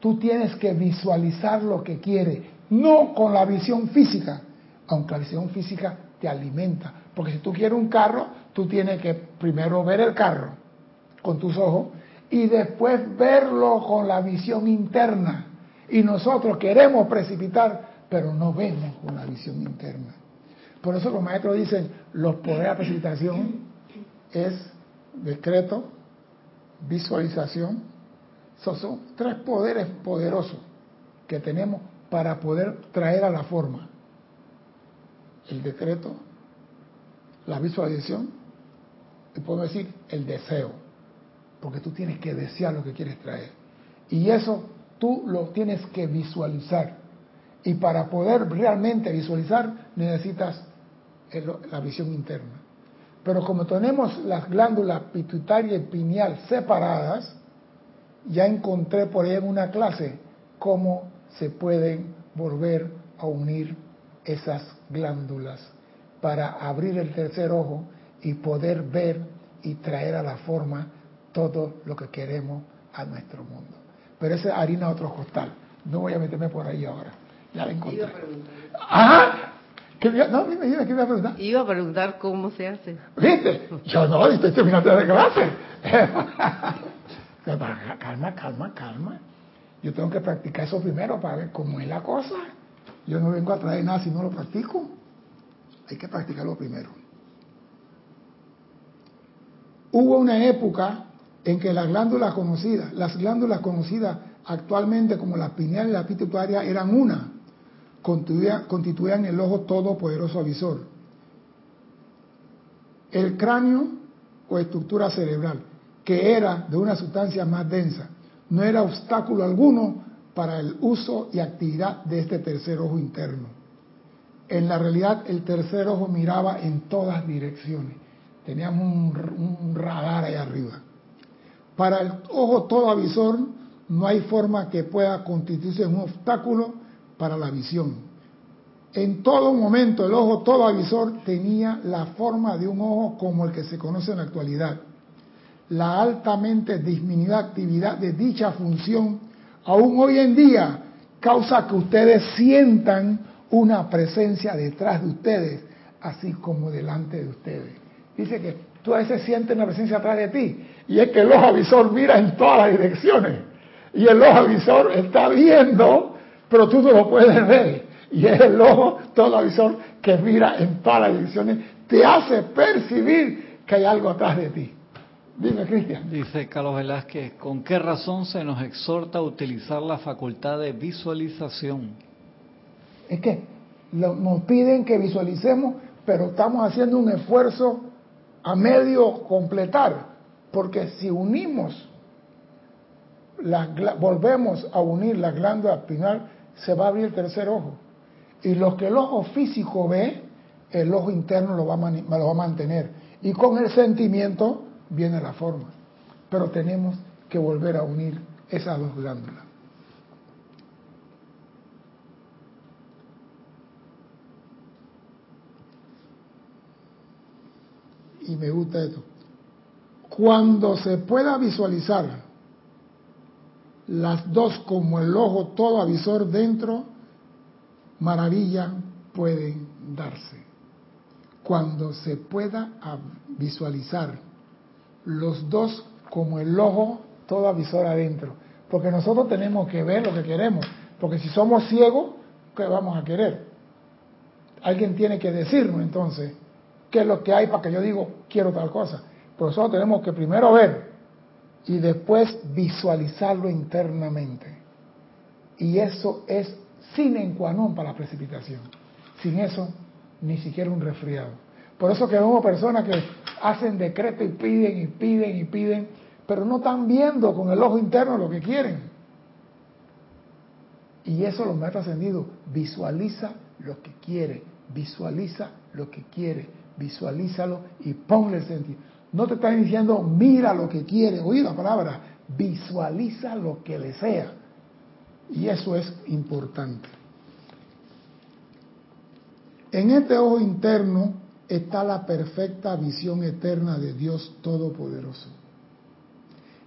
Tú tienes que visualizar lo que quiere, no con la visión física, aunque la visión física te alimenta, porque si tú quieres un carro, tú tienes que primero ver el carro con tus ojos y después verlo con la visión interna. Y nosotros queremos precipitar, pero no vemos con la visión interna. Por eso los maestros dicen, los poderes de precipitación es decreto, visualización. son tres poderes poderosos que tenemos para poder traer a la forma. El decreto, la visualización y puedo decir el deseo, porque tú tienes que desear lo que quieres traer. Y eso tú lo tienes que visualizar. Y para poder realmente visualizar necesitas la visión interna. Pero como tenemos las glándulas pituitaria y pineal separadas, ya encontré por ahí en una clase cómo se pueden volver a unir esas glándulas para abrir el tercer ojo y poder ver y traer a la forma todo lo que queremos a nuestro mundo. Pero esa harina otro costal. No voy a meterme por ahí ahora. Ya la encontré. ¡Ah! ¿Qué, no, dime, dime, ¿qué iba a preguntar?
Iba a preguntar cómo se hace.
¿Viste? Yo no, estoy terminando de clase. calma, calma, calma. Yo tengo que practicar eso primero para ver cómo es la cosa. Yo no vengo a traer nada si no lo practico. Hay que practicarlo primero. Hubo una época en que las glándulas conocidas, las glándulas conocidas actualmente como la pineal y la pituitaria eran una, constituían, el ojo todopoderoso avisor. El cráneo o estructura cerebral, que era de una sustancia más densa, no era obstáculo alguno para el uso y actividad de este tercer ojo interno. En la realidad, el tercer ojo miraba en todas direcciones. Teníamos un, radar ahí arriba. Para el ojo todo avisor, no hay forma que pueda constituirse un obstáculo para la visión. En todo momento el ojo todo avisor tenía la forma de un ojo como el que se conoce en la actualidad. La altamente disminuida actividad de dicha función, aún hoy en día, causa que ustedes sientan una presencia detrás de ustedes, así como delante de ustedes. Dice que tú a veces sientes una presencia atrás de ti, y es que el ojo avisor mira en todas las direcciones, y el ojo avisor está viendo pero tú no lo puedes ver. Y es el ojo, todo visor que mira en todas las direcciones, te hace percibir que hay algo atrás de ti. Dime, Cristian.
Dice Carlos Velázquez, ¿con qué razón se nos exhorta a utilizar la facultad de visualización?
Es que nos piden que visualicemos, pero estamos haciendo un esfuerzo a medio completar, porque si unimos, volvemos a unir la glándula espinal se va a abrir el tercer ojo. Y lo que el ojo físico ve, el ojo interno lo va, a lo va a mantener. Y con el sentimiento viene la forma. Pero tenemos que volver a unir esas dos glándulas. Y me gusta esto. Cuando se pueda visualizar las dos como el ojo todo avisor dentro, maravilla pueden darse. Cuando se pueda visualizar los dos como el ojo todo avisor adentro. Porque nosotros tenemos que ver lo que queremos. Porque si somos ciegos, ¿qué vamos a querer? Alguien tiene que decirnos entonces qué es lo que hay para que yo digo quiero tal cosa. Por eso tenemos que primero ver y después visualizarlo internamente. Y eso es sin qua non para la precipitación. Sin eso, ni siquiera un resfriado. Por eso que vemos personas que hacen decreto y piden y piden y piden, pero no están viendo con el ojo interno lo que quieren. Y eso lo maestros ascendido visualiza lo que quiere, visualiza lo que quiere, visualízalo y ponle sentido. No te están diciendo, mira lo que quiere, oí la palabra, visualiza lo que desea. Y eso es importante. En este ojo interno está la perfecta visión eterna de Dios Todopoderoso.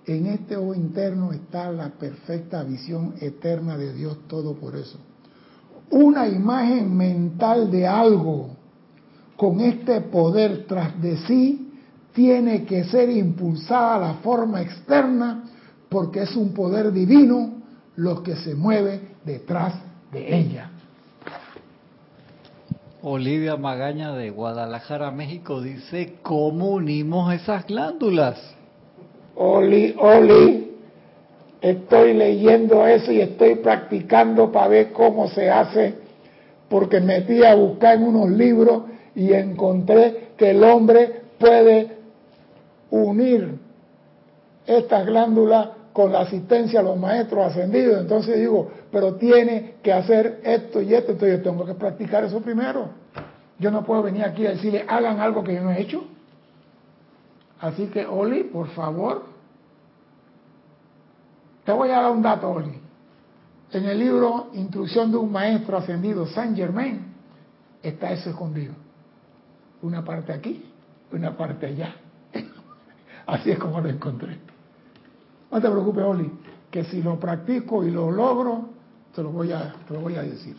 En este ojo interno está la perfecta visión eterna de Dios Todopoderoso. Una imagen mental de algo con este poder tras de sí tiene que ser impulsada a la forma externa porque es un poder divino lo que se mueve detrás de ella.
Olivia Magaña de Guadalajara, México, dice, ¿cómo unimos esas glándulas?
Oli, Oli, estoy leyendo eso y estoy practicando para ver cómo se hace, porque metí a buscar en unos libros y encontré que el hombre puede unir estas glándulas con la asistencia a los maestros ascendidos. Entonces digo, pero tiene que hacer esto y esto, entonces yo tengo que practicar eso primero. Yo no puedo venir aquí a decirle, hagan algo que yo no he hecho. Así que, Oli, por favor, te voy a dar un dato, Oli. En el libro Instrucción de un Maestro Ascendido, Saint Germain, está eso escondido. Una parte aquí, una parte allá. Así es como lo encontré. No te preocupes, Oli, que si lo practico y lo logro, te lo voy a, te lo voy a decir.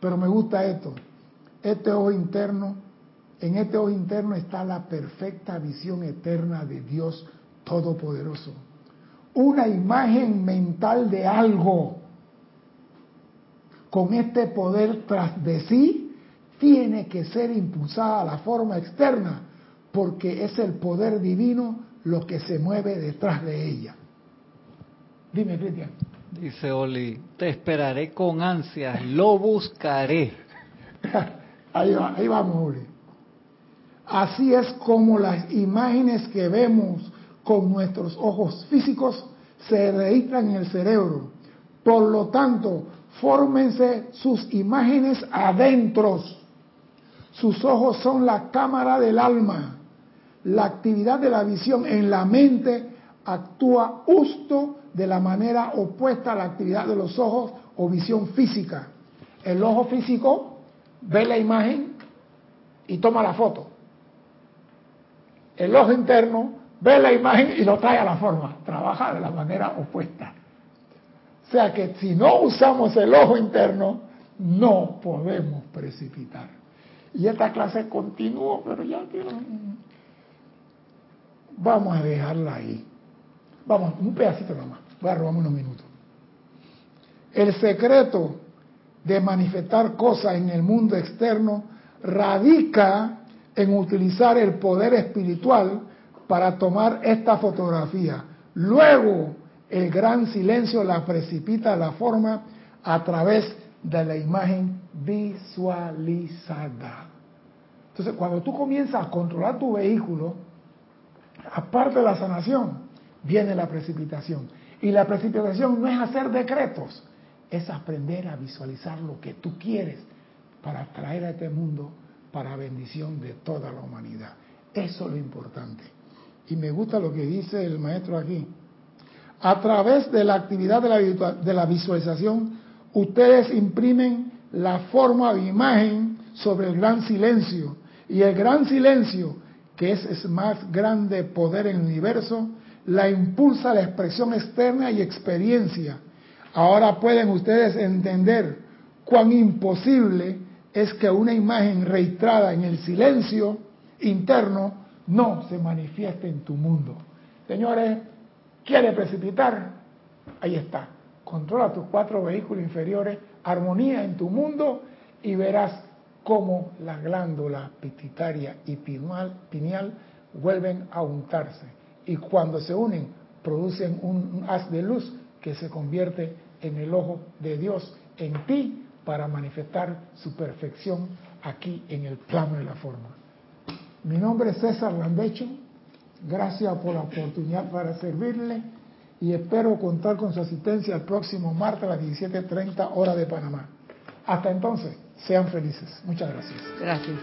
Pero me gusta esto. Este ojo interno, en este ojo interno está la perfecta visión eterna de Dios Todopoderoso. Una imagen mental de algo con este poder tras de sí tiene que ser impulsada a la forma externa porque es el poder divino lo que se mueve detrás de ella. Dime, Cristian.
Dice Oli, te esperaré con ansias, lo buscaré.
ahí, va, ahí vamos, Oli. Así es como las imágenes que vemos con nuestros ojos físicos se registran en el cerebro. Por lo tanto, fórmense sus imágenes adentros. Sus ojos son la cámara del alma. La actividad de la visión en la mente actúa justo de la manera opuesta a la actividad de los ojos o visión física. El ojo físico ve la imagen y toma la foto. El ojo interno ve la imagen y lo trae a la forma. Trabaja de la manera opuesta. O sea que si no usamos el ojo interno, no podemos precipitar. Y esta clase continúa, pero ya quiero... Vamos a dejarla ahí. Vamos, un pedacito nomás. Voy a robarme unos minutos. El secreto de manifestar cosas en el mundo externo radica en utilizar el poder espiritual para tomar esta fotografía. Luego, el gran silencio la precipita a la forma a través de la imagen visualizada. Entonces, cuando tú comienzas a controlar tu vehículo, aparte de la sanación, viene la precipitación. Y la precipitación no es hacer decretos, es aprender a visualizar lo que tú quieres para traer a este mundo para bendición de toda la humanidad. Eso es lo importante. Y me gusta lo que dice el maestro aquí. A través de la actividad de la, de la visualización, ustedes imprimen la forma de imagen sobre el gran silencio. Y el gran silencio, que es el más grande poder en el universo, la impulsa la expresión externa y experiencia. Ahora pueden ustedes entender cuán imposible es que una imagen registrada en el silencio interno no se manifieste en tu mundo. Señores, ¿quiere precipitar? Ahí está. Controla tus cuatro vehículos inferiores, armonía en tu mundo y verás cómo las glándulas pituitaria y pineal vuelven a untarse. Y cuando se unen producen un haz de luz que se convierte en el ojo de Dios en ti para manifestar su perfección aquí en el plano de la forma. Mi nombre es César Landecho, gracias por la oportunidad para servirle y espero contar con su asistencia el próximo martes a las 17.30 horas de Panamá. Hasta entonces, sean felices. Muchas gracias.
Gracias.